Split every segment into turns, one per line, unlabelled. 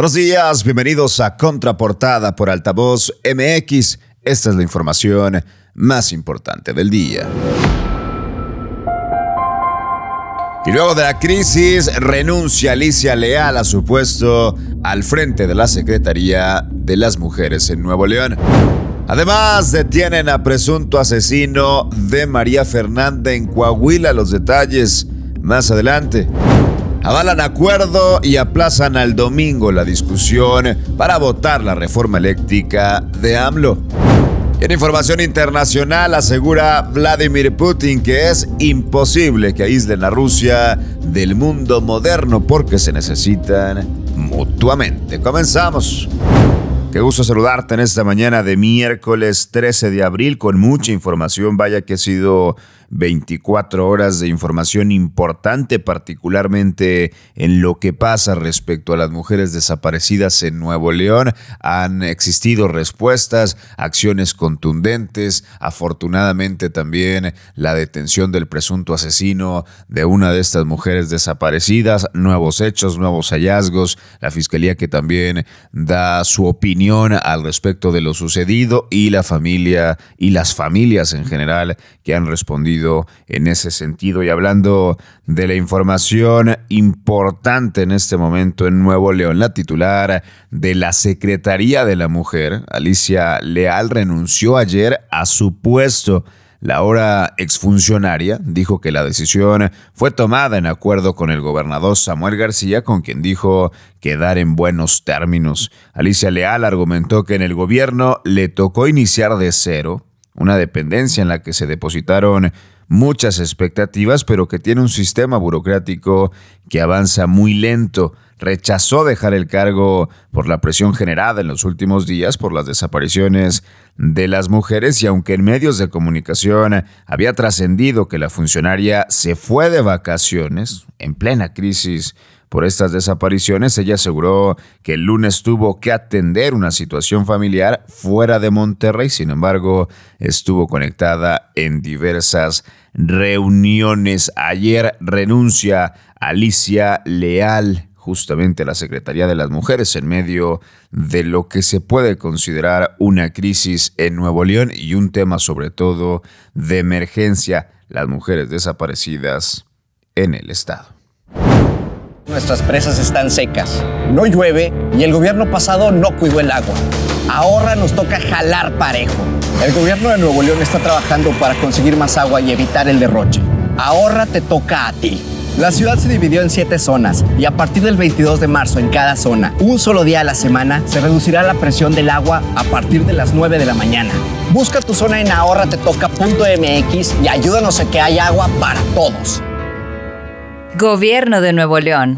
Buenos días, bienvenidos a Contraportada por Altavoz MX. Esta es la información más importante del día. Y luego de la crisis, renuncia Alicia Leal a su puesto al frente de la Secretaría de las Mujeres en Nuevo León. Además, detienen a presunto asesino de María Fernanda en Coahuila. Los detalles más adelante. Avalan acuerdo y aplazan al domingo la discusión para votar la reforma eléctrica de AMLO. En información internacional asegura Vladimir Putin que es imposible que aíslen a Rusia del mundo moderno porque se necesitan mutuamente. Comenzamos. Qué gusto saludarte en esta mañana de miércoles 13 de abril con mucha información. Vaya que ha sido 24 horas de información importante, particularmente en lo que pasa respecto a las mujeres desaparecidas en Nuevo León. Han existido respuestas, acciones contundentes, afortunadamente también la detención del presunto asesino de una de estas mujeres desaparecidas, nuevos hechos, nuevos hallazgos, la fiscalía que también da su opinión al respecto de lo sucedido y la familia y las familias en general que han respondido en ese sentido. Y hablando de la información importante en este momento en Nuevo León, la titular de la Secretaría de la Mujer, Alicia Leal, renunció ayer a su puesto. La ahora exfuncionaria dijo que la decisión fue tomada en acuerdo con el gobernador Samuel García, con quien dijo quedar en buenos términos. Alicia Leal argumentó que en el gobierno le tocó iniciar de cero, una dependencia en la que se depositaron muchas expectativas, pero que tiene un sistema burocrático que avanza muy lento. Rechazó dejar el cargo por la presión generada en los últimos días por las desapariciones de las mujeres y aunque en medios de comunicación había trascendido que la funcionaria se fue de vacaciones en plena crisis por estas desapariciones, ella aseguró que el lunes tuvo que atender una situación familiar fuera de Monterrey, sin embargo, estuvo conectada en diversas reuniones. Ayer renuncia Alicia Leal justamente a la Secretaría de las Mujeres en medio de lo que se puede considerar una crisis en Nuevo León y un tema sobre todo de emergencia, las mujeres desaparecidas en el estado.
Nuestras presas están secas, no llueve y el gobierno pasado no cuidó el agua. Ahora nos toca jalar parejo. El gobierno de Nuevo León está trabajando para conseguir más agua y evitar el derroche. Ahora te toca a ti. La ciudad se dividió en siete zonas y a partir del 22 de marzo en cada zona, un solo día a la semana, se reducirá la presión del agua a partir de las 9 de la mañana. Busca tu zona en ahorratetoca.mx y ayúdanos a que haya agua para todos.
Gobierno de Nuevo León.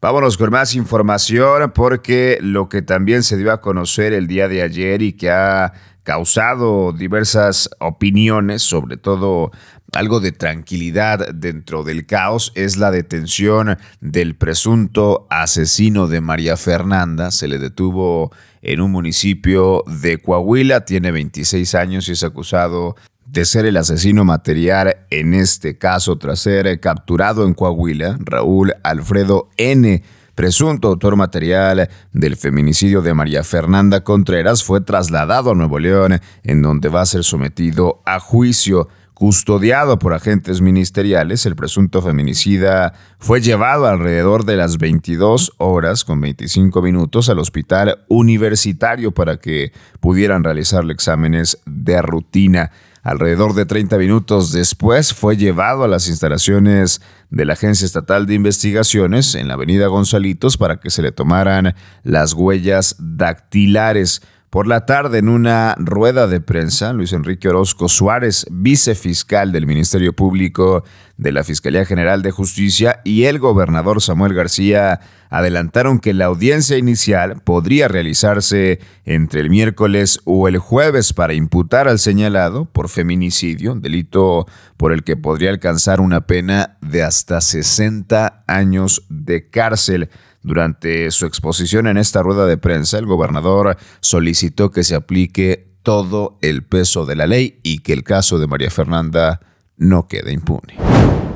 Vámonos con más información porque lo que también se dio a conocer el día de ayer y que ha causado diversas opiniones, sobre todo algo de tranquilidad dentro del caos, es la detención del presunto asesino de María Fernanda. Se le detuvo en un municipio de Coahuila, tiene 26 años y es acusado de ser el asesino material en este caso tras ser capturado en Coahuila, Raúl Alfredo N., presunto autor material del feminicidio de María Fernanda Contreras, fue trasladado a Nuevo León, en donde va a ser sometido a juicio. Custodiado por agentes ministeriales, el presunto feminicida fue llevado alrededor de las 22 horas con 25 minutos al hospital universitario para que pudieran realizarle exámenes de rutina. Alrededor de 30 minutos después fue llevado a las instalaciones de la Agencia Estatal de Investigaciones en la Avenida Gonzalitos para que se le tomaran las huellas dactilares. Por la tarde, en una rueda de prensa, Luis Enrique Orozco Suárez, vicefiscal del Ministerio Público de la Fiscalía General de Justicia, y el gobernador Samuel García adelantaron que la audiencia inicial podría realizarse entre el miércoles o el jueves para imputar al señalado por feminicidio, delito por el que podría alcanzar una pena de hasta 60 años de cárcel. Durante su exposición en esta rueda de prensa, el gobernador solicitó que se aplique todo el peso de la ley y que el caso de María Fernanda no quede impune.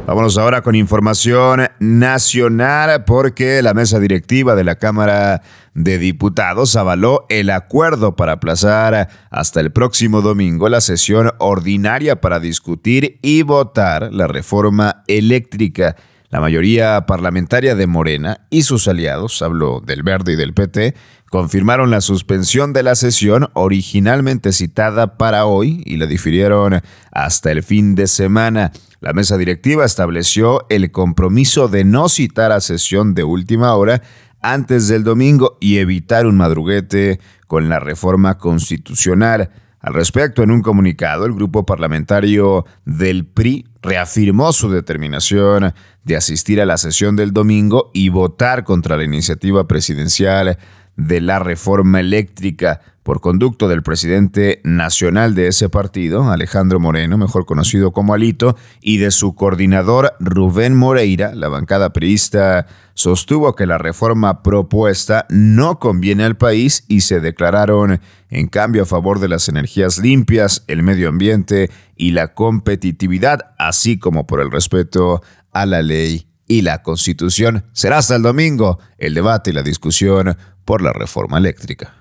Vámonos ahora con información nacional porque la mesa directiva de la Cámara de Diputados avaló el acuerdo para aplazar hasta el próximo domingo la sesión ordinaria para discutir y votar la reforma eléctrica. La mayoría parlamentaria de Morena y sus aliados, habló del Verde y del PT, confirmaron la suspensión de la sesión originalmente citada para hoy y la difirieron hasta el fin de semana. La mesa directiva estableció el compromiso de no citar a sesión de última hora antes del domingo y evitar un madruguete con la reforma constitucional. Al respecto, en un comunicado, el grupo parlamentario del PRI reafirmó su determinación de asistir a la sesión del domingo y votar contra la iniciativa presidencial de la reforma eléctrica por conducto del presidente nacional de ese partido, Alejandro Moreno, mejor conocido como Alito, y de su coordinador Rubén Moreira, la bancada priista sostuvo que la reforma propuesta no conviene al país y se declararon en cambio a favor de las energías limpias, el medio ambiente y la competitividad, así como por el respeto a la ley y la constitución. Será hasta el domingo el debate y la discusión por la reforma eléctrica.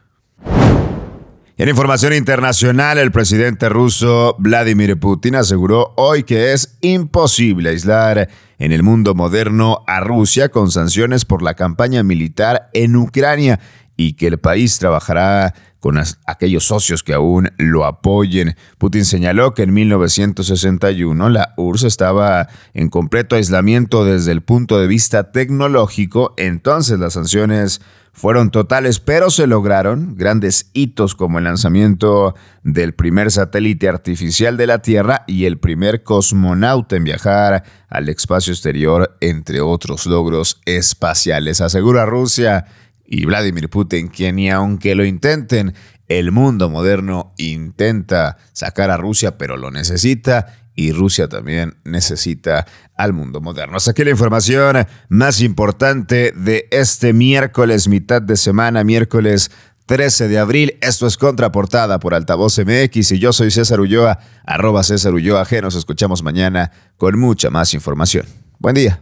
En información internacional, el presidente ruso Vladimir Putin aseguró hoy que es imposible aislar en el mundo moderno a Rusia con sanciones por la campaña militar en Ucrania y que el país trabajará con aquellos socios que aún lo apoyen. Putin señaló que en 1961 la URSS estaba en completo aislamiento desde el punto de vista tecnológico, entonces las sanciones fueron totales, pero se lograron grandes hitos como el lanzamiento del primer satélite artificial de la Tierra y el primer cosmonauta en viajar al espacio exterior, entre otros logros espaciales. Asegura Rusia y Vladimir Putin que ni aunque lo intenten, el mundo moderno intenta sacar a Rusia, pero lo necesita y Rusia también necesita al mundo moderno. Hasta aquí la información más importante de este miércoles, mitad de semana, miércoles 13 de abril. Esto es Contraportada por Altavoz MX y yo soy César Ulloa, arroba César Ulloa G. Nos escuchamos mañana con mucha más información. Buen día.